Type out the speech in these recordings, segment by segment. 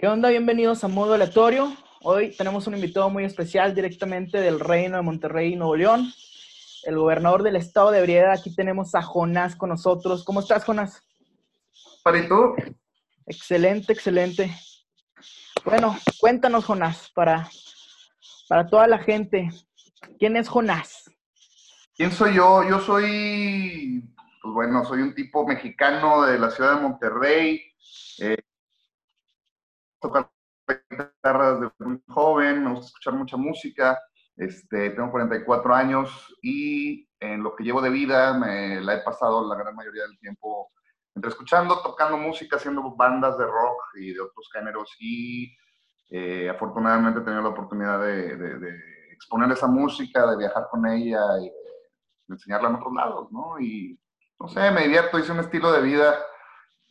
¿Qué onda? Bienvenidos a Modo Aleatorio. Hoy tenemos un invitado muy especial directamente del Reino de Monterrey, Nuevo León, el gobernador del estado de Brieda. Aquí tenemos a Jonás con nosotros. ¿Cómo estás, Jonás? ¿Para tú? Excelente, excelente. Bueno, cuéntanos, Jonás, para, para toda la gente. ¿Quién es Jonás? ¿Quién soy yo? Yo soy, pues bueno, soy un tipo mexicano de la ciudad de Monterrey. Eh, tocar guitarra desde muy joven, me gusta escuchar mucha música. Este, tengo 44 años y en lo que llevo de vida me la he pasado la gran mayoría del tiempo entre escuchando, tocando música, haciendo bandas de rock y de otros géneros y eh, afortunadamente he tenido la oportunidad de, de, exponer esa música, de viajar con ella y de, enseñarla en otros lados, ¿no? Y no sé, me divierto, hice un estilo de vida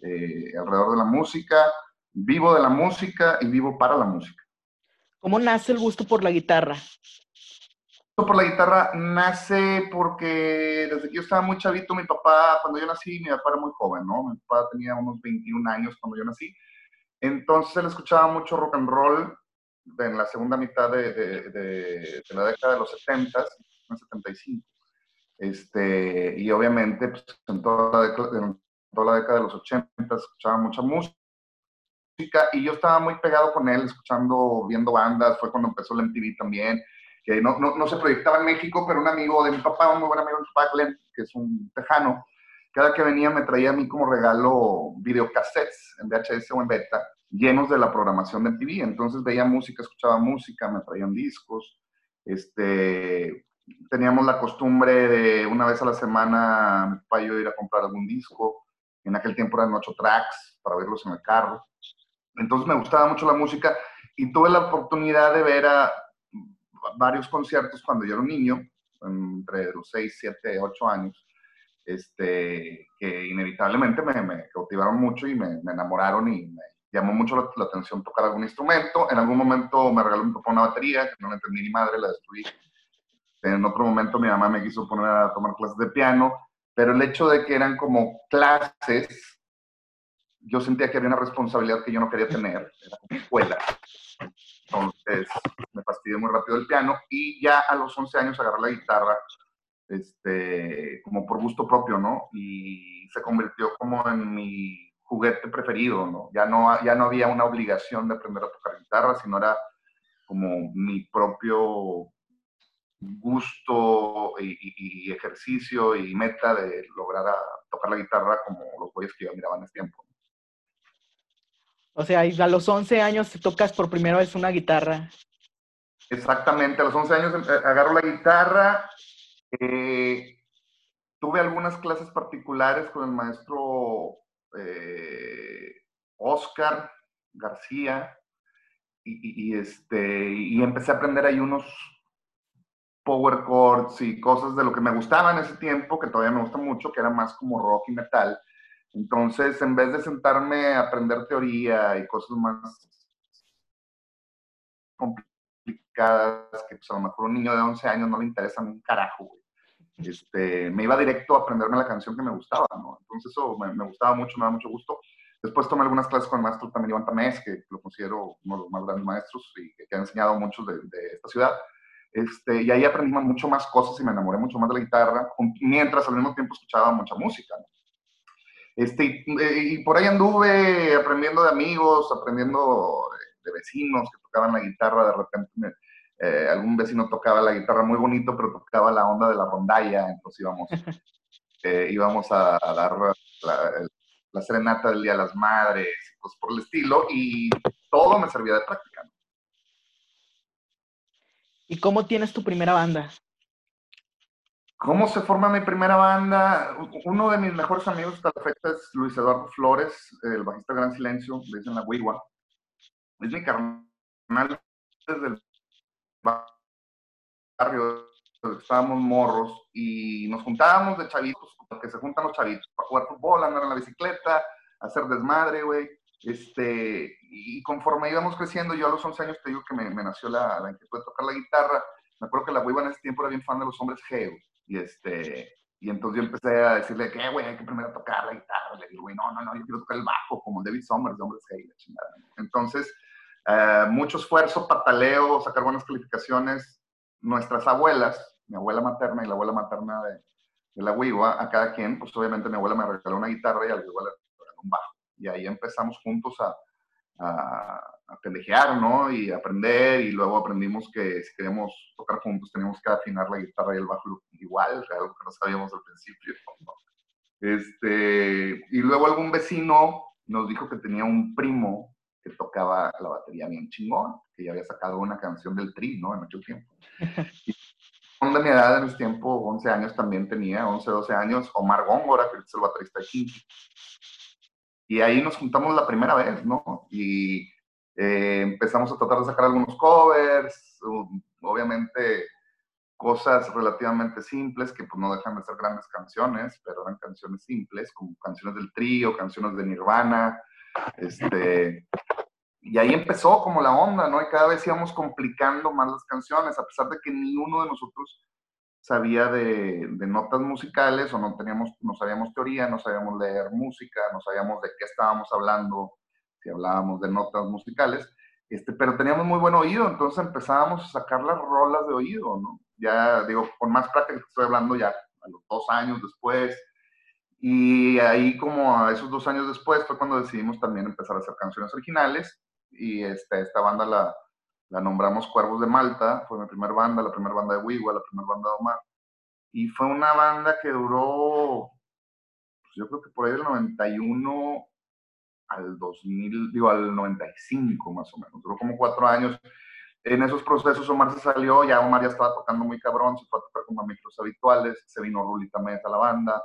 eh, alrededor de la música vivo de la música y vivo para la música. ¿Cómo nace el gusto por la guitarra? El gusto por la guitarra nace porque desde que yo estaba muy chavito, mi papá, cuando yo nací, mi papá era muy joven, ¿no? Mi papá tenía unos 21 años cuando yo nací. Entonces él escuchaba mucho rock and roll en la segunda mitad de, de, la década de los 70, en 75. Este, y obviamente pues, en, toda la en toda la década de los 80 escuchaba mucha música y yo estaba muy pegado con él, escuchando, viendo bandas, fue cuando empezó la MTV también, que no, no, no, se proyectaba en México, pero un amigo de mi papá, un muy buen amigo de mi papá, Glenn, que es un tejano, cada que venía me traía a mí como regalo videocassettes en VHS o en beta, llenos de la programación de MTV, entonces veía música, escuchaba música, me traían discos, este, teníamos la costumbre de una vez a la semana mi papá y yo ir a comprar algún disco, en aquel tiempo eran ocho tracks para verlos en el carro, entonces me gustaba mucho la música y tuve la oportunidad de ver a varios conciertos cuando yo era un niño, entre los 6, 7, 8 años, este, que inevitablemente me, cautivaron mucho y me, enamoraron y me llamó mucho la, atención tocar algún instrumento. En algún momento me regaló mi papá una batería, que no la entendí ni madre, la destruí. En otro momento mi mamá me quiso poner a tomar clases de piano, pero el hecho de que eran como clases yo sentía que había una responsabilidad que yo no quería tener, era como escuela. Entonces me fastidié muy rápido el piano y ya a los 11 años agarré la guitarra, este, como por gusto propio, ¿no? Y se convirtió como en mi juguete preferido, ¿no? Ya no, ya no había una obligación de aprender a tocar guitarra, sino era como mi propio gusto y, ejercicio y meta de lograr tocar la guitarra como los güeyes que yo miraba en ese tiempo. O sea, a los 11 años tocas por primera vez una guitarra. Exactamente, a los 11 años eh, agarro la guitarra. Eh, tuve algunas clases particulares con el maestro eh, Oscar García y, este, y empecé a aprender ahí unos power chords y cosas de lo que me gustaba en ese tiempo, que todavía me gusta mucho, que era más como rock y metal. Entonces, en vez de sentarme a aprender teoría y cosas más complicadas, que pues, a lo mejor un niño de 11 años no le interesan un carajo, Este, me iba directo a aprenderme la canción que me gustaba, ¿no? Entonces eso me, gustaba mucho, me da mucho gusto. Después tomé algunas clases con el maestro también Iván Tamés, que lo considero uno de los más grandes maestros y que, ha enseñado a muchos de, esta ciudad. Este, y ahí aprendí mucho más cosas y me enamoré mucho más de la guitarra, mientras al mismo tiempo escuchaba mucha música. ¿no? Este, y, por ahí anduve aprendiendo de amigos, aprendiendo de vecinos que tocaban la guitarra, de repente eh, algún vecino tocaba la guitarra muy bonito, pero tocaba la onda de la rondalla, entonces íbamos, eh, íbamos a, dar la, serenata del Día de las Madres, pues por el estilo, y todo me servía de práctica. ¿Y cómo tienes tu primera banda? ¿Cómo se forma mi primera banda? Uno de mis mejores amigos hasta la fecha es Luis Eduardo Flores, el bajista Gran Silencio, le dicen la Wigua. Es mi carnal desde el barrio, estábamos morros y nos juntábamos de chavitos, porque se juntan los chavitos, para jugar fútbol, andar en la bicicleta, hacer desmadre, güey. Este, y conforme íbamos creciendo, yo a los 11 años te digo que me, nació la, la inquietud de tocar la guitarra. Me acuerdo que la Wigua en ese tiempo era bien fan de los hombres G, y, este, Y entonces yo empecé a decirle que, güey, hay que primero tocar la guitarra. Le digo, güey, no, no, no, yo quiero tocar el bajo, como David Summers, de Hombres Gay, la chingada. Entonces, eh, mucho esfuerzo, pataleo, sacar buenas calificaciones. Nuestras abuelas, mi abuela materna y la abuela materna de, de la Wiwa, a cada quien, pues obviamente mi abuela me regaló una guitarra y a la Wiwa le regaló un bajo. Y ahí empezamos juntos a, a, a ¿no? Y aprender, y luego aprendimos que si queríamos tocar juntos teníamos que afinar la guitarra y el bajo igual, algo que no sabíamos al principio. Este, y luego algún vecino nos dijo que tenía un primo que tocaba la batería bien chingón, que ya había sacado una canción del Tri, ¿no? En aquel tiempo. Y de mi edad en ese tiempo, 11 años también tenía, 11, 12 años, Omar Góngora, que es el baterista Kinky. Y ahí nos juntamos la primera vez, ¿no? Y eh, empezamos a tratar de sacar algunos covers, obviamente cosas relativamente simples que pues no dejan de ser grandes canciones, pero eran canciones simples, como canciones del trío, canciones de Nirvana, este, y ahí empezó como la onda, ¿no? Y cada vez íbamos complicando más las canciones, a pesar de que ni uno de nosotros sabía de, notas musicales o no teníamos, no sabíamos teoría, no sabíamos leer música, no sabíamos de qué estábamos hablando, si hablábamos de notas musicales, este, pero teníamos muy buen oído, entonces empezábamos a sacar las rolas de oído, ¿no? Ya digo, con más práctica estoy hablando ya a los dos años después, y ahí como a esos dos años después fue cuando decidimos también empezar a hacer canciones originales, y este, esta banda la, la nombramos Cuervos de Malta, fue mi primera banda, la primera banda de Wigwa, la primera banda de Omar. Y fue una banda que duró, pues yo creo que por ahí del 91 al 2000, digo, al 95 más o menos. Duró como cuatro años. En esos procesos Omar se salió, ya Omar ya estaba tocando muy cabrón, se fue a tocar con mamíferos habituales, se vino Rulita Mesa a la banda.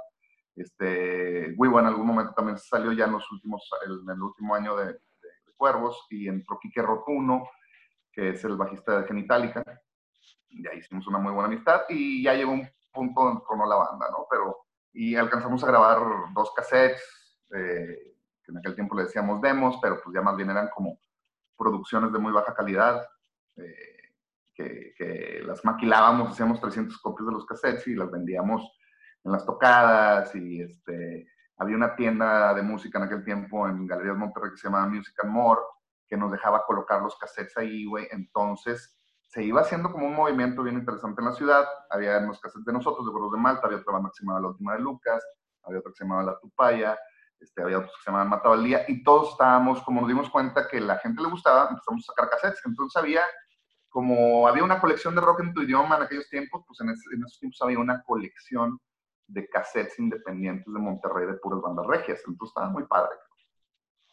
Este, Wigwa en algún momento también se salió ya en los últimos, en el último año de, de Cuervos y entró Quique Rotuno, que es el bajista de Genitalica. Y ahí hicimos una muy buena amistad y ya llegó un punto donde tronó la banda, ¿no? Pero, y alcanzamos a grabar dos cassettes, eh, que en aquel tiempo le decíamos demos, pero pues ya más bien eran como producciones de muy baja calidad, eh, que, que, las maquilábamos, hacíamos 300 copias de los cassettes y las vendíamos en las tocadas y este, había una tienda de música en aquel tiempo en Galerías Monterrey que se llamaba Music and More, que nos dejaba colocar los cassettes ahí, güey. Entonces se iba haciendo como un movimiento bien interesante en la ciudad. Había los cassettes de nosotros, de Gorros de Malta, había otra banda que se llamaba La Última de Lucas, había otra que se llamaba La Tupaya, este, había otros que se llamaban Mataba el Día, y todos estábamos, como nos dimos cuenta que la gente le gustaba, empezamos a sacar cassettes. Entonces había, como había una colección de rock en tu idioma en aquellos tiempos, pues en, ese, en esos tiempos había una colección de cassettes independientes de Monterrey de puras bandas regias. Entonces estaba muy padre.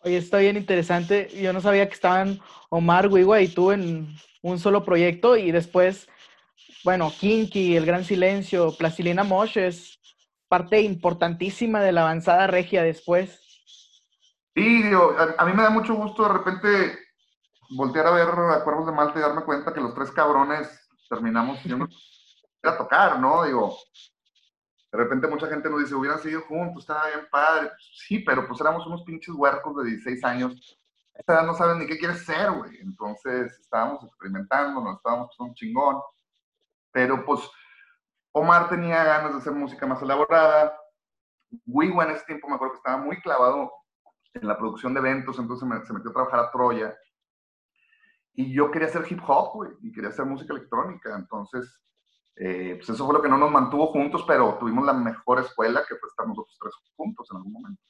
Oye, está bien interesante. Yo no sabía que estaban Omar, Wiwa y tú en un solo proyecto y después, bueno, Kinky, El Gran Silencio, Plastilina Mosh es parte importantísima de la avanzada regia después. Sí, digo, a, a, mí me da mucho gusto de repente voltear a ver a Cuervos de Malta y darme cuenta que los tres cabrones terminamos yendo a tocar, ¿no? Digo, de repente mucha gente nos dice, hubieran seguido juntos, estaba bien padre. Sí, pero pues éramos unos pinches huercos de 16 años. A esta edad no saben ni qué quieres ser, güey. Entonces estábamos experimentando, nos estábamos pasando un chingón. Pero pues Omar tenía ganas de hacer música más elaborada. Wiwa en ese tiempo me acuerdo que estaba muy clavado en la producción de eventos, entonces me, se metió a trabajar a Troya. Y yo quería hacer hip hop, güey, y quería hacer música electrónica. Entonces eh, pues eso fue lo que no nos mantuvo juntos, pero tuvimos la mejor escuela que fue estar nosotros tres juntos en algún momento.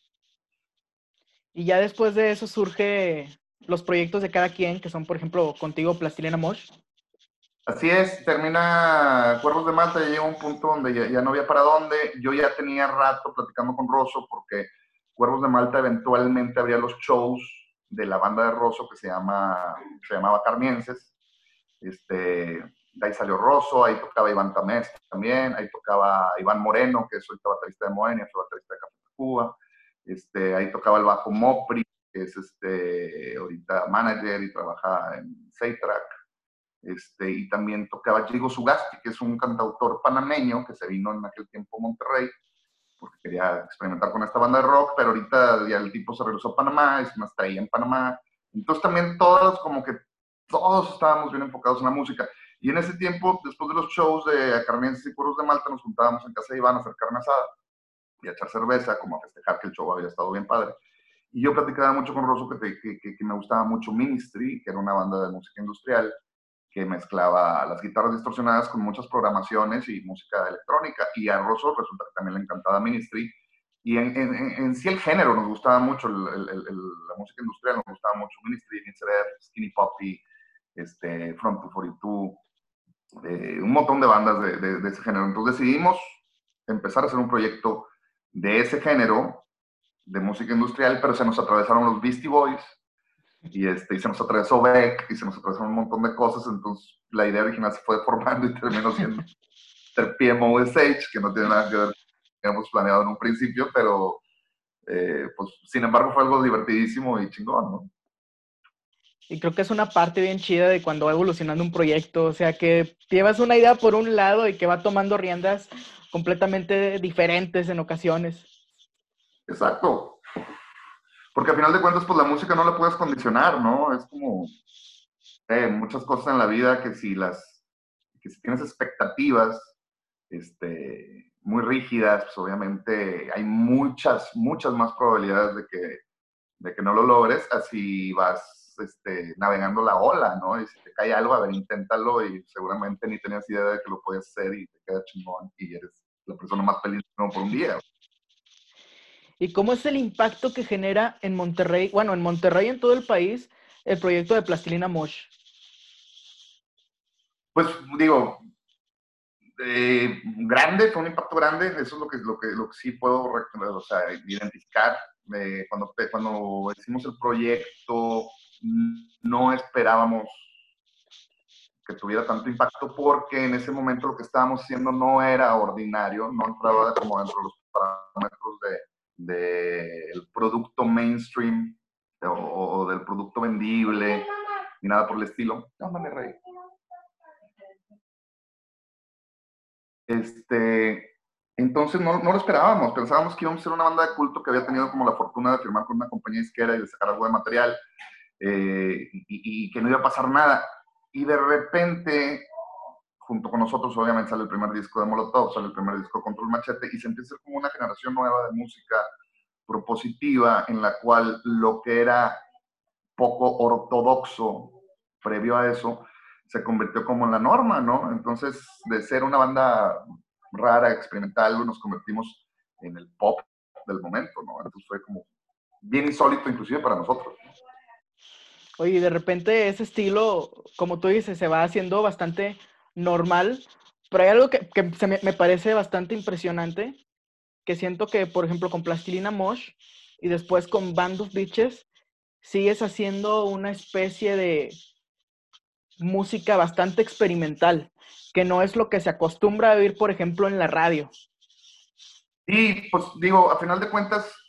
Y ya después de eso surge los proyectos de cada quien, que son, por ejemplo, contigo, Plastilina Mosh. Así es, termina Cuervos de Malta, ya llega un punto donde ya, ya, no había para dónde. Yo ya tenía rato platicando con Rosso porque Cuervos de Malta eventualmente habría los shows de la banda de Rosso que se, llama, se llamaba Carmienses. Este, de ahí salió Rosso, ahí tocaba Iván Tamés también, ahí tocaba Iván Moreno, que es ahorita baterista de Moenia, fue baterista de Café Cuba, este, ahí tocaba el bajo Mopri, que es este, ahorita manager y trabaja en Seitrack, este, y también tocaba Chigo Sugasti, que es un cantautor panameño que se vino en aquel tiempo a Monterrey, porque quería experimentar con esta banda de rock, pero ahorita ya el tipo se regresó a Panamá se nos traía en Panamá. Entonces también todos, como que todos estábamos bien enfocados en la música. Y en ese tiempo, después de los shows de Carnienses y Curos de Malta, nos juntábamos en casa de Iván a hacer carne asada y a echar cerveza, como a festejar que el show había estado bien padre. Y yo platicaba mucho con Rosso que, que, que, me gustaba mucho Ministry, que era una banda de música industrial que mezclaba las guitarras distorsionadas con muchas programaciones y música electrónica. Y a Rosso resulta que también le encantaba Ministry. Y en, en, en sí el género nos gustaba mucho, el, el, la música industrial nos gustaba mucho. Ministry, Skinny Poppy, este, Front 242, eh, un montón de bandas de, de, ese género. Entonces decidimos empezar a hacer un proyecto de ese género, de música industrial, pero se nos atravesaron los Beastie Boys y, este, y se nos atravesó Beck y se nos atravesaron un montón de cosas. Entonces la idea original se fue formando y terminó siendo el PMO Sage, que no tiene nada que ver habíamos planeado en un principio, pero eh, pues sin embargo fue algo divertidísimo y chingón, ¿no? Y creo que es una parte bien chida de cuando va evolucionando un proyecto, o sea, que llevas una idea por un lado y que va tomando riendas completamente diferentes en ocasiones. Exacto. Porque al final de cuentas, pues la música no la puedes condicionar, ¿no? Es como eh, muchas cosas en la vida que si las, que si tienes expectativas, este, muy rígidas, pues obviamente hay muchas, muchas más probabilidades de que, de que no lo logres, así vas este, navegando la ola, ¿no? Y si te cae algo, a ver, inténtalo y seguramente ni tenías idea de que lo puedes hacer y te queda chingón y eres la persona más feliz por un día. ¿Y cómo es el impacto que genera en Monterrey, bueno, en Monterrey y en todo el país, el proyecto de Plastilina Mosh? Pues digo, eh, grande, fue un impacto grande, eso es lo que, lo que, lo que sí puedo o sea, identificar. Eh, cuando, cuando hicimos el proyecto, no esperábamos que tuviera tanto impacto porque en ese momento lo que estábamos haciendo no era ordinario, no entraba como dentro de los parámetros del de, producto mainstream o, del producto vendible ni nada por el estilo. rey. Este, entonces no, no, lo esperábamos, pensábamos que íbamos a ser una banda de culto que había tenido como la fortuna de firmar con una compañía izquierda y de sacar algo de material eh, y, que no iba a pasar nada. Y de repente, junto con nosotros, obviamente sale el primer disco de Molotov, sale el primer disco Control Machete, y se empieza como una generación nueva de música propositiva en la cual lo que era poco ortodoxo previo a eso se convirtió como en la norma, ¿no? Entonces, de ser una banda rara, experimental, nos convertimos en el pop del momento, ¿no? Entonces fue como bien insólito inclusive para nosotros. Oye, de repente ese estilo, como tú dices, se va haciendo bastante normal, pero hay algo que, se me, parece bastante impresionante, que siento que, por ejemplo, con Plastilina Mosh y después con Band of Bitches, sigues haciendo una especie de música bastante experimental, que no es lo que se acostumbra a oír, por ejemplo, en la radio. Y pues digo, a final de cuentas,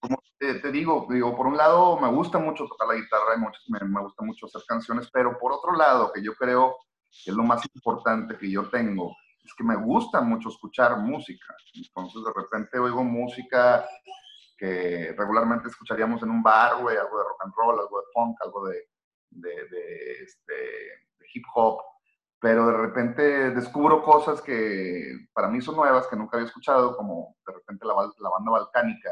como te, digo, digo, por un lado me gusta mucho tocar la guitarra y me, me, gusta mucho hacer canciones, pero por otro lado, que yo creo que es lo más importante que yo tengo, es que me gusta mucho escuchar música. Entonces de repente oigo música que regularmente escucharíamos en un bar, algo de rock and roll, algo de funk, algo este, de hip hop, pero de repente descubro cosas que para mí son nuevas, que nunca había escuchado, como de repente la, la banda balcánica,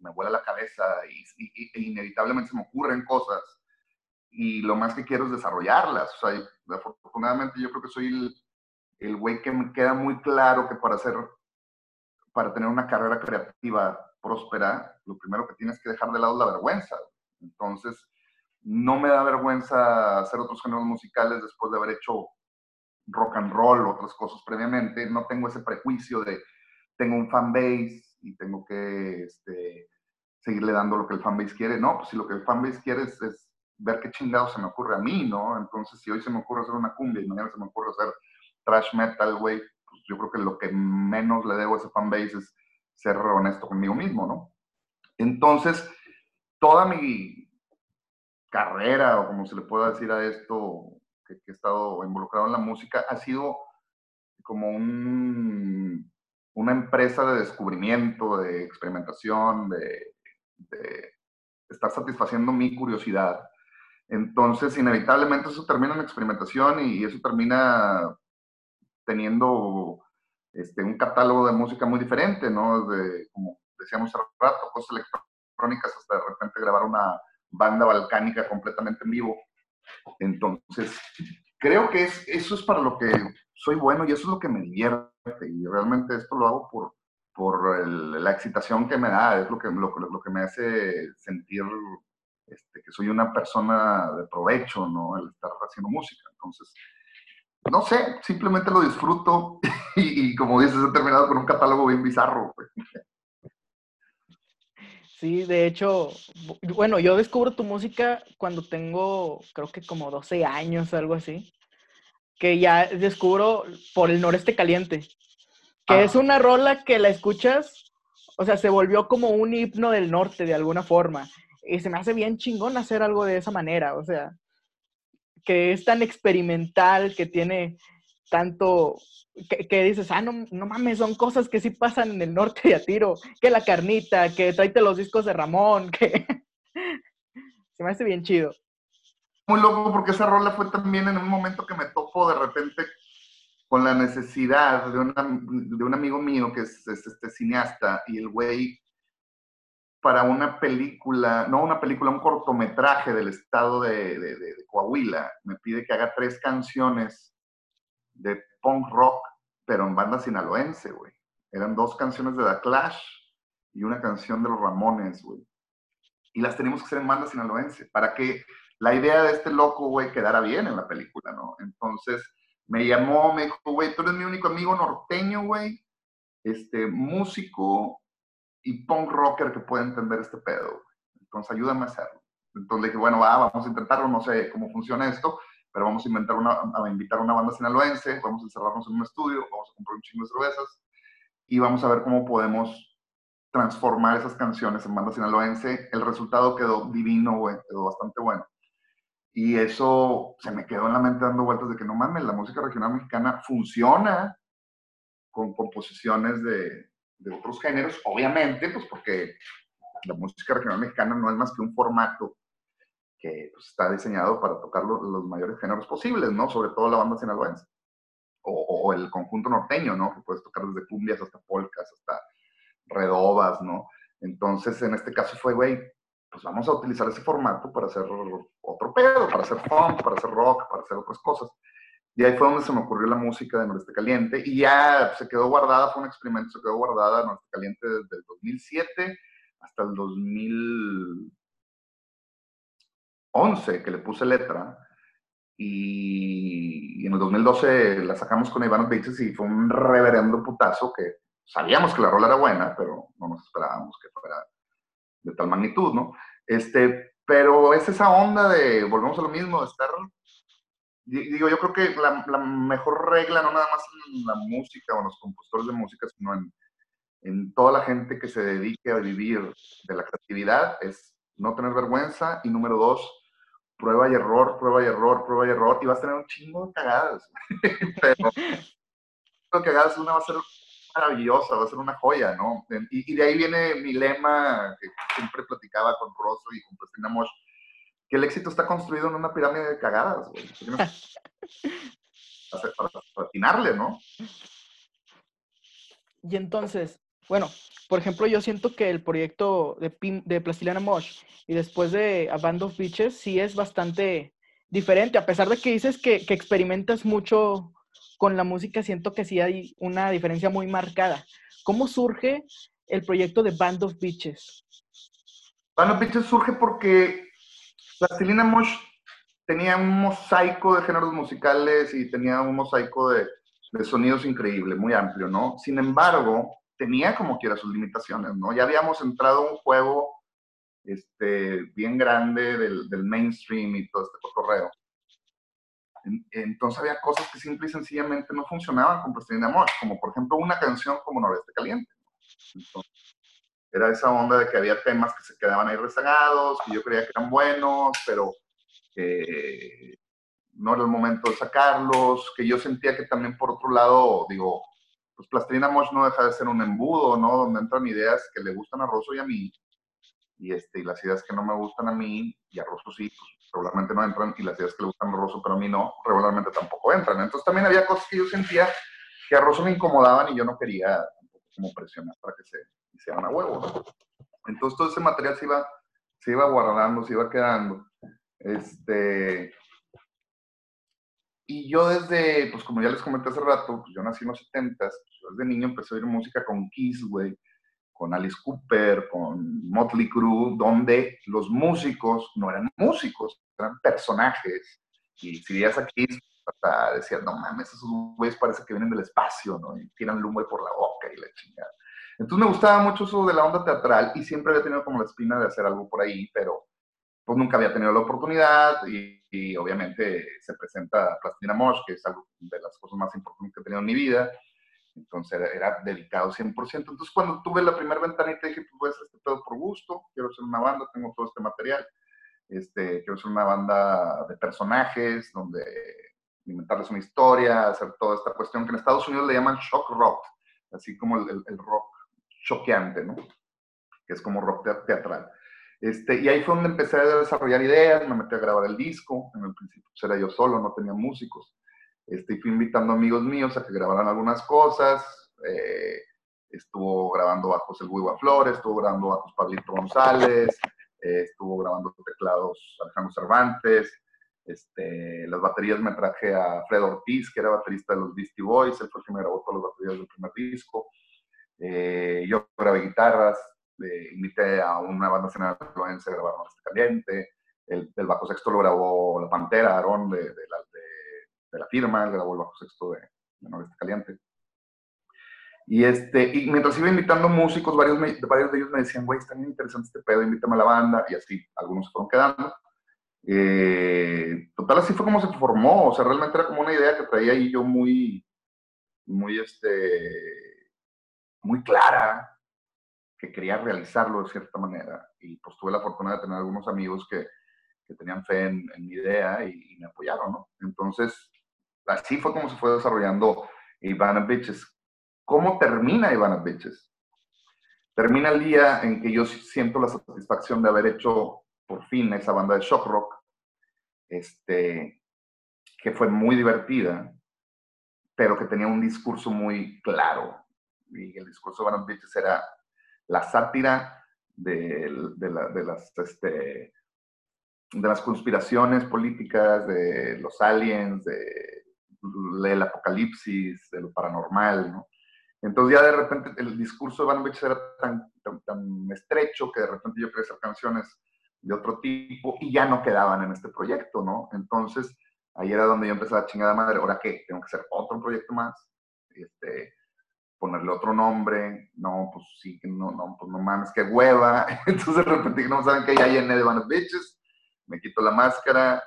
me vuela la cabeza y, inevitablemente se me ocurren cosas y lo más que quiero es desarrollarlas. O sea, afortunadamente yo creo que soy el, güey que me queda muy claro que para hacer, para tener una carrera creativa próspera, lo primero que tienes que dejar de lado es la vergüenza. Entonces, no me da vergüenza hacer otros géneros musicales después de haber hecho rock and roll, otras cosas previamente. No tengo ese prejuicio de tengo un fan base, y tengo que este, seguirle dando lo que el fanbase quiere. No, pues si lo que el fanbase quiere es, ver qué chingado se me ocurre a mí, ¿no? Entonces, si hoy se me ocurre hacer una cumbia y mañana se me ocurre hacer trash metal, güey, pues yo creo que lo que menos le debo a ese fanbase es ser honesto conmigo mismo, ¿no? Entonces, toda mi carrera, o como se le pueda decir a esto, que he estado involucrado en la música, ha sido como un una empresa de descubrimiento, de experimentación, de, estar satisfaciendo mi curiosidad. Entonces, inevitablemente eso termina en experimentación y, eso termina teniendo este, un catálogo de música muy diferente, ¿no? De, como decíamos hace rato, cosas electrónicas hasta de repente grabar una banda balcánica completamente en vivo. Entonces, creo que es, eso es para lo que soy bueno y eso es lo que me divierte. Y realmente esto lo hago por, por la excitación que me da, es lo que, lo, lo que me hace sentir este, que soy una persona de provecho, ¿no? El estar haciendo música. Entonces, no sé, simplemente lo disfruto y, como dices, he terminado con un catálogo bien bizarro. Sí, de hecho, bueno, yo descubro tu música cuando tengo, creo que como 12 años, algo así, que ya descubro por el noreste caliente, que ah. es una rola que la escuchas, o sea, se volvió como un himno del norte de alguna forma. Y se me hace bien chingón hacer algo de esa manera, o sea, que es tan experimental, que tiene tanto, que, dices, ah, no, no, mames, son cosas que sí pasan en el norte de a tiro, que la carnita, que tráete los discos de Ramón, que se me hace bien chido. Muy loco porque esa rola fue también en un momento que me topo de repente con la necesidad de, de un amigo mío que es, es este cineasta y el güey para una película, no una película, un cortometraje del estado de, Coahuila. Me pide que haga tres canciones de punk rock, pero en banda sinaloense, güey. Eran dos canciones de The Clash y una canción de los Ramones, güey. Y las teníamos que hacer en banda sinaloense para que la idea de este loco, güey, quedara bien en la película, ¿no? Entonces me llamó, me dijo, güey, tú eres mi único amigo norteño, güey, este, músico, y punk rocker que puede entender este pedo. Entonces, ayúdame a hacerlo. Entonces dije, bueno, va, vamos a intentarlo, no sé cómo funciona esto, pero vamos a, inventar una, a invitar a una banda sinaloense, vamos a encerrarnos en un estudio, vamos a comprar un chingo de cervezas y vamos a ver cómo podemos transformar esas canciones en banda sinaloense. El resultado quedó divino, güey, quedó bastante bueno. Y eso se me quedó en la mente dando vueltas de que no mames, la música regional mexicana funciona con composiciones de, de otros géneros, obviamente, pues porque la música regional mexicana no es más que un formato que pues, está diseñado para tocar los, mayores géneros posibles, ¿no? Sobre todo la banda sinaloense. O, o, el conjunto norteño, ¿no? Que puedes tocar desde cumbias hasta polcas, hasta redobas, ¿no? Entonces, en este caso fue, güey, pues vamos a utilizar ese formato para hacer otro pedo, para hacer funk, para hacer rock, para hacer otras cosas. Y ahí fue donde se me ocurrió la música de Noreste Caliente. Y ya se quedó guardada, fue un experimento, se quedó guardada Noreste Caliente desde el 2007 hasta el 2011, que le puse letra. Y, en el 2012 la sacamos con Iván Beaches y fue un reverendo putazo que sabíamos que la rola era buena, pero no nos esperábamos que fuera de tal magnitud, ¿no? Este, pero es esa onda de, volvemos a lo mismo, de estar digo, yo creo que la, mejor regla, no nada más en la música o en los compositores de música, sino en, en, toda la gente que se dedique a vivir de la creatividad, es no tener vergüenza. Y número dos, prueba y error, prueba y error, prueba y error, y vas a tener un chingo de cagadas. Pero que cagadas. Una va a ser maravillosa, va a ser una joya, ¿no? Y, y, de ahí viene mi lema que siempre platicaba con Rosso y con Cristina Mosh, que el éxito está construido en una pirámide de cagadas, güey. para, atinarle, ¿no? Y entonces, bueno, por ejemplo, yo siento que el proyecto de, de Plastilina Mosh y después de A Band of Beaches sí es bastante diferente, a pesar de que dices que, que experimentas mucho con la música, siento que sí hay una diferencia muy marcada. ¿Cómo surge el proyecto de Band of Beaches? Band of Beaches surge porque Plastilina Mosh tenía un mosaico de géneros musicales y tenía un mosaico de, sonidos increíble, muy amplio, ¿no? Sin embargo, tenía como quiera sus limitaciones, ¿no? Ya habíamos entrado a un juego este, bien grande del, mainstream y todo este cotorreo. Entonces había cosas que simple y sencillamente no funcionaban con Plastilina Mosh, como por ejemplo una canción como Noreste Caliente. Entonces, era esa onda de que había temas que se quedaban ahí rezagados, que yo creía que eran buenos, pero no era el momento de sacarlos, que yo sentía que también por otro lado, digo, pues Plastilina Mosh no deja de ser un embudo, ¿no? Donde entran ideas que le gustan a Rosso y a mí, y, este, y las ideas que no me gustan a mí, y a Rosso sí, pues regularmente no entran, y las ideas que le gustan a Rosso, pero a mí no, regularmente tampoco entran. Entonces también había cosas que yo sentía que a Rosso me incomodaban y yo no quería como presionar para que se hicieran a huevo. Entonces todo ese material se iba, se iba guardando, se iba quedando. Este, y yo desde, pues como ya les comenté hace rato, pues yo nací en los 70s, pues desde niño empecé a oír música con Kiss, güey, con Alice Cooper, con Motley Crue, donde los músicos no eran músicos, eran personajes. Y si veías a Kiss, hasta decías, no mames, esos güeyes parece que vienen del espacio, ¿no? Y tiran lumbre por la boca y la chingada. Entonces me gustaba mucho eso de la onda teatral y siempre había tenido como la espina de hacer algo por ahí, pero pues nunca había tenido la oportunidad y, obviamente se presenta Plastina Mosh, que es algo de las cosas más importantes que he tenido en mi vida. Entonces era, dedicado 100%. Entonces cuando tuve la primera ventanita dije, pues voy a hacer este pedo por gusto, quiero hacer una banda, tengo todo este material. Este, quiero hacer una banda de personajes donde inventarles una historia, hacer toda esta cuestión que en Estados Unidos le llaman shock rock, así como el, rock choqueante, ¿no? Que es como rock teatral. Este, y ahí fue donde empecé a desarrollar ideas, me metí a grabar el disco, en el principio pues, era yo solo, no tenía músicos. Este, fui invitando amigos míos a que grabaran algunas cosas. Eh, estuvo grabando bajos el Huiwa Flores, estuvo grabando bajos Pablito González, eh, estuvo grabando teclados Alejandro Cervantes. Este, las baterías me traje a Fred Ortiz, que era baterista de los Beastie Boys, él fue el que me grabó todas las baterías del primer disco. Eh, yo grabé guitarras, invité a una banda sinaloense a grabar Noreste Caliente, el, el, bajo sexto lo grabó La Pantera, Aarón, de, de, la, de, la, firma, él grabó el bajo sexto de, Noreste Caliente. Y, este, y mientras iba invitando músicos, varios, varios de ellos me decían, güey, está bien interesante este pedo, invítame a la banda, y así, algunos se fueron quedando. Eh, total, así fue como se formó, o sea, realmente era como una idea que traía ahí yo muy, muy, este, muy clara, que quería realizarlo de cierta manera. Y pues tuve la fortuna de tener algunos amigos que, que tenían fe en, mi idea y, me apoyaron, ¿no? Entonces, así fue como se fue desarrollando Ivana Bitches. ¿Cómo termina Ivana Bitches? Termina el día en que yo siento la satisfacción de haber hecho por fin esa banda de shock rock, este, que fue muy divertida, pero que tenía un discurso muy claro. Y el discurso de Ivana Bitches era la sátira de, las, este, de las conspiraciones políticas, de los aliens, de, del apocalipsis, de lo paranormal, ¿no? Entonces ya de repente el discurso de Van era tan, tan, estrecho que de repente yo quería hacer canciones de otro tipo y ya no quedaban en este proyecto, ¿no? Entonces ahí era donde yo empezaba a chingada madre, ¿ahora qué? Tengo que hacer otro proyecto más. Este, ponerle otro nombre, no, pues sí, no, no, pues no mames, qué hueva. Entonces de repente no saben que ya llené de Van Bitches, me quito la máscara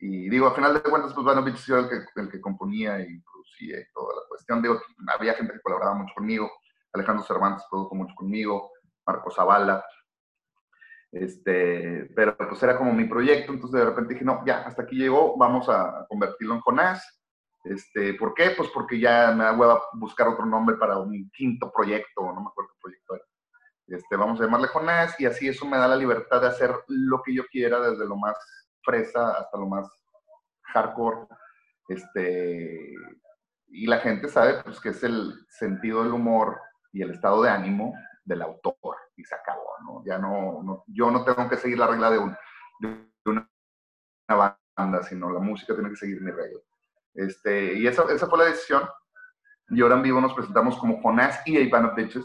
y digo, a final de cuentas, pues Van of Bitches era el que, el que componía y producía toda la cuestión. Digo, había gente que colaboraba mucho conmigo, Alejandro Cervantes produjo mucho conmigo, Marco Zavala, este, pero pues era como mi proyecto, entonces de repente dije, no, ya, hasta aquí llegó, vamos a convertirlo en Jonás este, ¿Por qué? Pues porque ya me da hueva buscar otro nombre para un quinto proyecto, no me acuerdo qué proyecto era. Este, vamos a llamarle Jonás y así eso me da la libertad de hacer lo que yo quiera, desde lo más fresa hasta lo más hardcore. Este, y la gente sabe pues, que es el sentido del humor y el estado de ánimo del autor y se acabó, ¿no? Ya no, yo no tengo que seguir la regla de, un, de una banda, sino la música tiene que seguir mi regla. Este, y esa, esa fue la decisión. Y ahora en vivo nos presentamos como Jonás y A Bitches,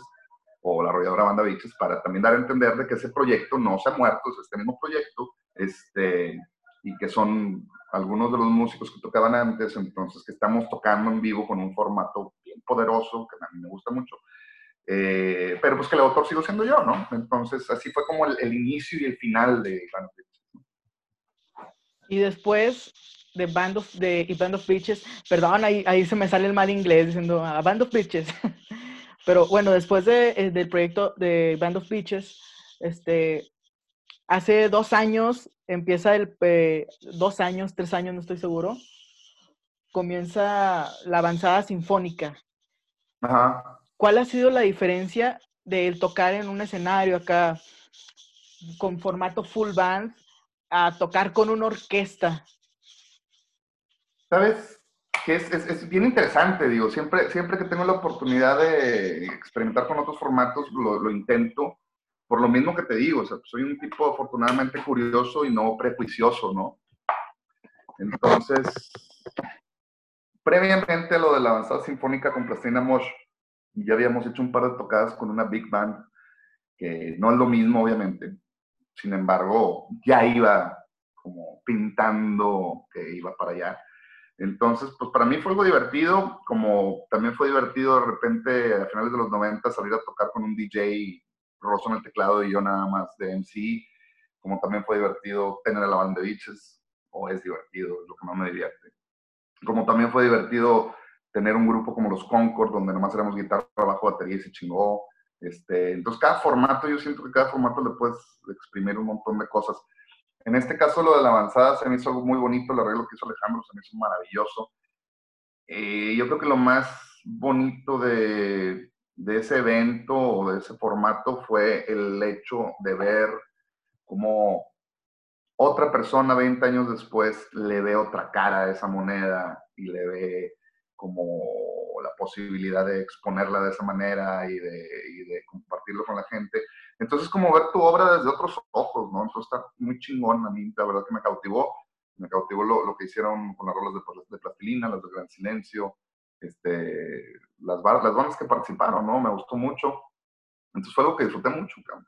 o la arrolladora banda Bitches, para también dar a entender de que ese proyecto no se ha muerto, es este mismo proyecto, este, y que son algunos de los músicos que tocaban antes, entonces que estamos tocando en vivo con un formato bien poderoso, que a mí me gusta mucho. Eh, pero pues que el autor sigo siendo yo, ¿no? Entonces así fue como el, inicio y el final de Band of Bitches. Y después de Band of, de, Band of Bitches, perdón, ahí, ahí se me sale el mal inglés diciendo a ah, Band of Bitches. Pero bueno, después de, eh, del proyecto de Band of Bitches, este, hace dos años empieza el, dos años, tres años, no estoy seguro, comienza la avanzada sinfónica. Ajá. ¿Cuál ha sido la diferencia de el tocar en un escenario acá con formato full band a tocar con una orquesta? ¿Sabes? Que es, es, bien interesante, digo, siempre, siempre que tengo la oportunidad de experimentar con otros formatos, lo, lo intento, por lo mismo que te digo, soy un tipo afortunadamente curioso y no prejuicioso, ¿no? Entonces, previamente a lo de la avanzada sinfónica con Plastina Mosh, ya habíamos hecho un par de tocadas con una big band, que no es lo mismo, obviamente. Sin embargo, ya iba como pintando que iba para allá. Entonces, pues para mí fue algo divertido, como también fue divertido de repente a finales de los 90 salir a tocar con un DJ Rosso en el teclado y yo nada más de MC, como también fue divertido tener a la banda de o es divertido, es lo que más me divierte. Como también fue divertido tener un grupo como los Concord, donde nomás éramos guitarra, bajo, batería y se chingó. Este, entonces, cada formato, yo siento que cada formato le puedes exprimir un montón de cosas. En este caso, lo de la avanzada se me hizo algo muy bonito, el arreglo que hizo Alejandro se me hizo maravilloso. Eh, yo creo que lo más bonito de, de ese evento o de ese formato fue el hecho de ver cómo otra persona 20 años después le ve otra cara a esa moneda y le ve como la posibilidad de exponerla de esa manera y de, compartirlo con la gente. Entonces, como ver tu obra desde otros ojos, ¿no? Entonces está muy chingón, a mí la verdad que me cautivó. Me cautivó lo, que hicieron con las rolas de, de plastilina, las de Gran Silencio, este, las, las bandas que participaron, ¿no? Me gustó mucho. Entonces fue algo que disfruté mucho, cabrón.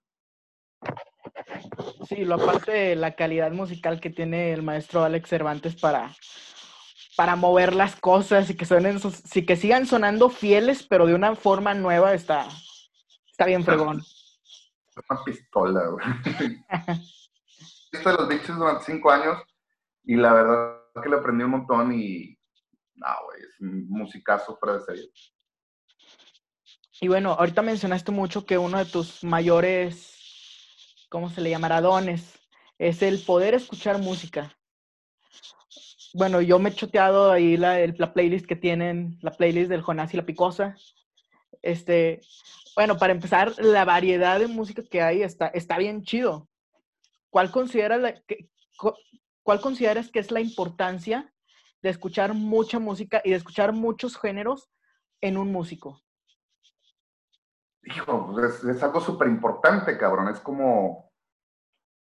Sí, lo aparte de la calidad musical que tiene el maestro Alex Cervantes para, para mover las cosas y que suenen, sí, que sigan sonando fieles, pero de una forma nueva, está, está bien fregón. Es una pistola, güey. Esto de los bichos durante cinco años y la verdad que le aprendí un montón y, no, es un musicazo para de. Y bueno, ahorita mencionaste mucho que uno de tus mayores ¿cómo se le llamará? Dones, es el poder escuchar música. Bueno, yo me he choteado ahí la, la playlist que tienen, la playlist del Jonás y la Picosa. Este, bueno, para empezar, la variedad de música que hay está, está bien chido. ¿Cuál consideras, la, que, ¿Cuál consideras que es la importancia de escuchar mucha música y de escuchar muchos géneros en un músico? hijo, pues, es, algo súper importante, cabrón. Es como,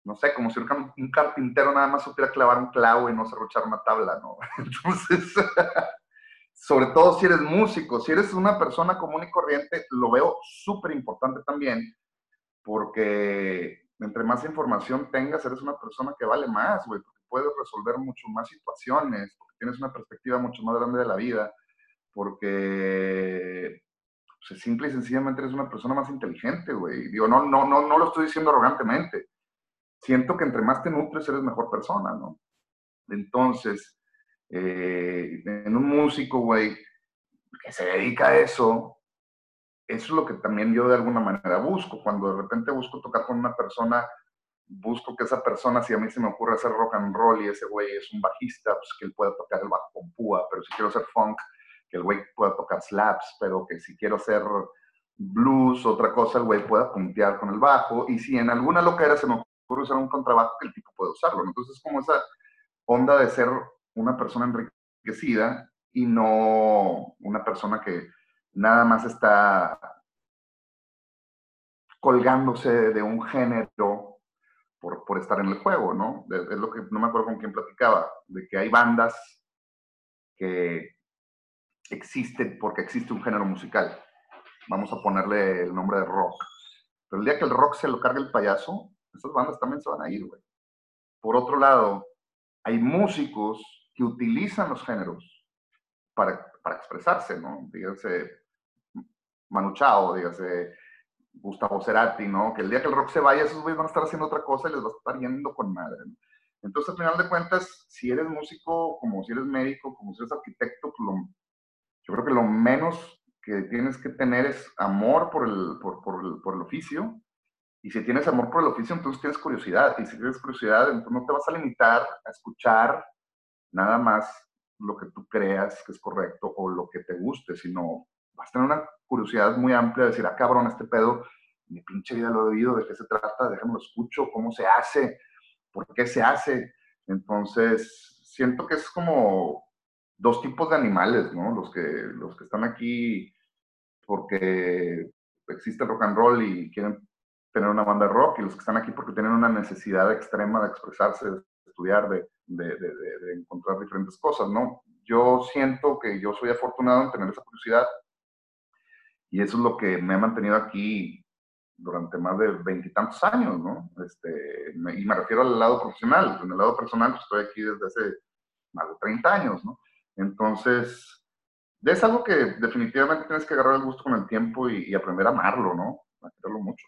no sé, como si un, carpintero nada más supiera clavar un clavo y no serruchar una tabla, ¿no? Entonces, sobre todo si eres músico, si eres una persona común y corriente, lo veo súper importante también, porque entre más información tengas, eres una persona que vale más, güey, porque puedes resolver mucho más situaciones, tienes una perspectiva mucho más grande de la vida, porque pues, simple y sencillamente eres una persona más inteligente, güey. Digo, no, no, no, no lo estoy diciendo arrogantemente. Siento que entre más te nutres eres mejor persona, ¿no? Entonces, eh, en un músico, güey, que se dedica a eso, eso es lo que también yo de alguna manera busco. Cuando de repente busco tocar con una persona, busco que esa persona, si a mí se me ocurre hacer rock and roll y ese güey es un bajista, pues que él pueda tocar el bajo con púa, pero si quiero hacer funk, que el güey pueda tocar slaps, pero que si quiero hacer blues, otra cosa, el güey pueda puntear con el bajo. Y si en alguna loquera se me ocurre usar un contrabajo, que el tipo puede usarlo. Entonces es como esa onda de ser una persona enriquecida y no una persona que nada más está colgándose de un género por, por estar en el juego, ¿no? Es lo que no me acuerdo con quién platicaba, de que hay bandas que existe porque existe un género musical. Vamos a ponerle el nombre de rock. Pero el día que el rock se lo cargue el payaso, esas bandas también se van a ir, güey. Por otro lado, hay músicos que utilizan los géneros para, para expresarse, ¿no? Dígase Manu Chao, dígase Gustavo Cerati, ¿no? Que el día que el rock se vaya, esos güeyes van a estar haciendo otra cosa y les va a estar yendo con madre. Entonces, al final de cuentas, si eres músico, como si eres médico, como si eres arquitecto, pues yo creo que lo menos que tienes que tener es amor por el, por, por, el, por el oficio. Y si tienes amor por el oficio, entonces tienes curiosidad. Y si tienes curiosidad, entonces no te vas a limitar a escuchar nada más lo que tú creas que es correcto o lo que te guste, sino vas a tener una curiosidad muy amplia de decir, ah, cabrón, este pedo mi pinche vida lo he oído, de qué se trata, déjame lo escucho, cómo se hace, por qué se hace. Entonces, siento que es como dos tipos de animales, ¿no? Los que, los que están aquí porque existe rock and roll y quieren tener una banda rock, y los que están aquí porque tienen una necesidad extrema de expresarse, de estudiar, de, de, de encontrar diferentes cosas, ¿no? Yo siento que yo soy afortunado en tener esa curiosidad y eso es lo que me ha mantenido aquí durante más de veintitantos años, ¿no? Este, y me refiero al lado profesional. En el lado personal, pues, estoy aquí desde hace más de 30 años, ¿no? Entonces, es algo que definitivamente tienes que agarrar el gusto con el tiempo y, aprender a amarlo, ¿no? A quererlo mucho.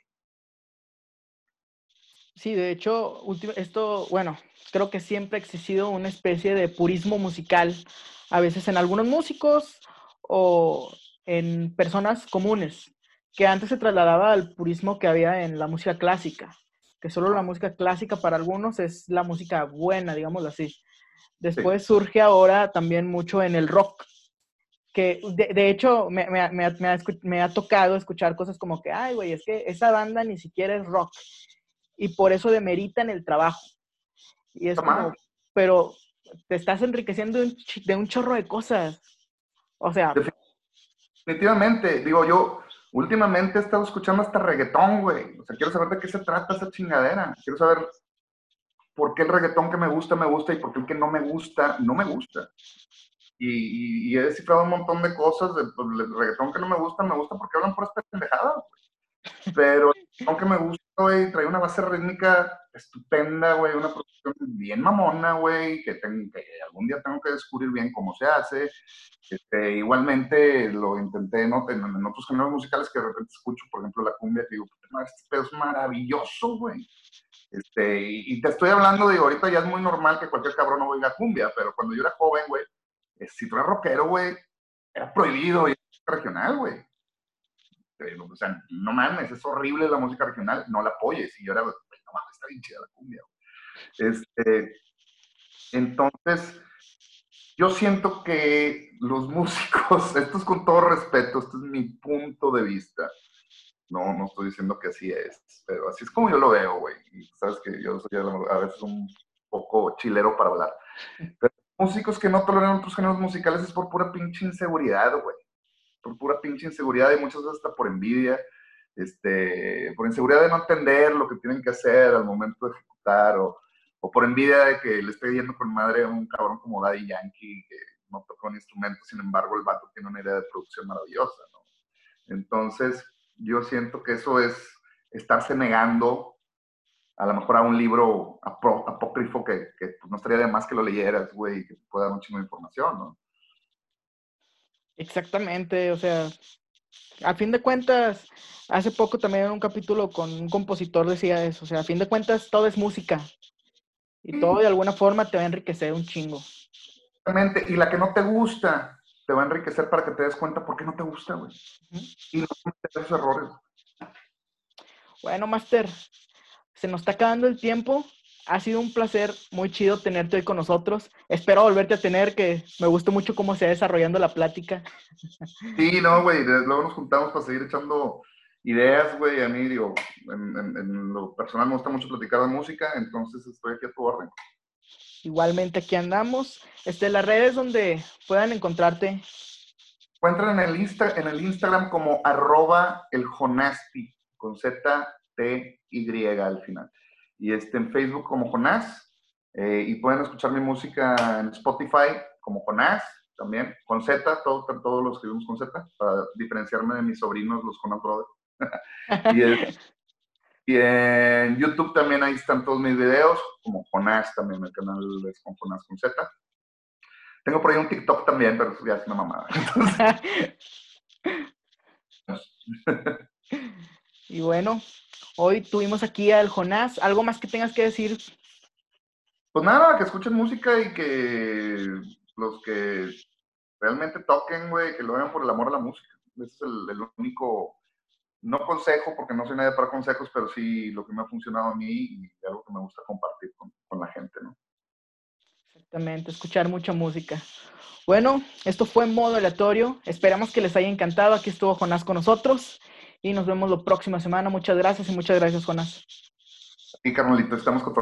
Sí, de hecho, esto, bueno, creo que siempre ha existido una especie de purismo musical, a veces en algunos músicos o en personas comunes, que antes se trasladaba al purismo que había en la música clásica, que solo la música clásica para algunos es la música buena, digámoslo así. Después surge ahora también mucho en el rock, que de, hecho me, me, me, me, ha, tocado escuchar cosas como que, ay, güey, es que esa banda ni siquiera es rock. Y por eso demeritan el trabajo. Y es como, pero te estás enriqueciendo de un, de un chorro de cosas. O sea, Definitivamente, digo yo, últimamente he estado escuchando hasta reggaetón, güey. O sea, quiero saber de qué se trata esa chingadera. Quiero saber por qué el reggaetón que me gusta, me gusta y por qué el que no me gusta, no me gusta. Y, he descifrado un montón de cosas. De, pues, el reggaetón que no me gusta, me gusta porque hablan por esta pendejada, güey. Pero el reggaetón que me gusta, güey, trae una base rítmica estupenda, güey, una producción bien mamona, güey, que, que algún día tengo que descubrir bien cómo se hace. Este, igualmente lo intenté ¿no? en, en, otros géneros musicales que de repente escucho, por ejemplo, la cumbia, que digo, este pedo es maravilloso, güey. Este, y, te estoy hablando, digo, ahorita ya es muy normal que cualquier cabrón no oiga cumbia, pero cuando yo era joven, güey, eh, si tú eras rockero, güey, era prohibido y regional, güey. O sea, no mames, es horrible la música regional, no la apoyes. Y yo era, no mames, está bien chida la cumbia. Este, entonces, yo siento que los músicos, esto es con todo respeto, este es mi punto de vista. No, no estoy diciendo que así es, pero así es como yo lo veo, güey. Sabes que yo soy a veces un poco chilero para hablar. Pero músicos que no toleran otros géneros musicales es por pura pinche inseguridad, güey. Por pura pinche inseguridad y muchas veces hasta por envidia. Este, por inseguridad de no entender lo que tienen que hacer al momento de ejecutar o, por envidia de que le esté yendo con madre a un cabrón como Daddy Yankee que no toca un instrumento, sin embargo el vato tiene una idea de producción maravillosa, ¿no? Entonces, yo siento que eso es estarse negando a lo mejor a un libro apócrifo que, pues, no estaría de más que lo leyeras, güey, y que te pueda dar un chingo información, ¿no? Exactamente, o sea, a fin de cuentas, hace poco también en un capítulo con un compositor decía eso, o sea, a fin de cuentas todo es música, y todo de alguna forma te va a enriquecer un chingo. Exactamente. Y la que no te gusta te va a enriquecer para que te des cuenta por qué no te gusta, güey. Y no cometer esos errores. Bueno, Master, se nos está acabando el tiempo. Ha sido un placer muy chido tenerte hoy con nosotros. Espero volverte a tener, que me gustó mucho cómo se va desarrollando la plática. Sí, no, güey. Luego nos juntamos para seguir echando ideas, güey. A mí, digo, en, lo personal me gusta mucho platicar de música, entonces estoy aquí a tu orden. Igualmente aquí andamos. Este, las redes donde puedan encontrarte. Encuentran en el, Insta, en el Instagram como arroba el Jonasti, con Z-T-Y al final. Y este, en Facebook como Jonás. Eh, y pueden escuchar mi música en Spotify como Jonás, también, con Z, todos, los que vimos con Z, para diferenciarme de mis sobrinos, los Jonás Brothers. y, en YouTube también ahí están todos mis videos, como Jonás también, el canal es con Jonás con Z. Tengo por ahí un TikTok también, pero ya es una mamada. y bueno, hoy tuvimos aquí al Jonás. ¿Algo más que tengas que decir? Pues nada, que escuchen música y que los que realmente toquen, güey, que lo vean por el amor a la música. Ese es el único no consejo, porque no soy nadie para consejos, pero sí lo que me ha funcionado a mí y algo que me gusta compartir con, la gente, ¿no? Exactamente, escuchar mucha música. Bueno, esto fue modo aleatorio. Esperamos que les haya encantado. Aquí estuvo Jonás con nosotros. Y nos vemos la próxima semana. Muchas gracias y muchas gracias, Jonas. Y carnalito, estamos con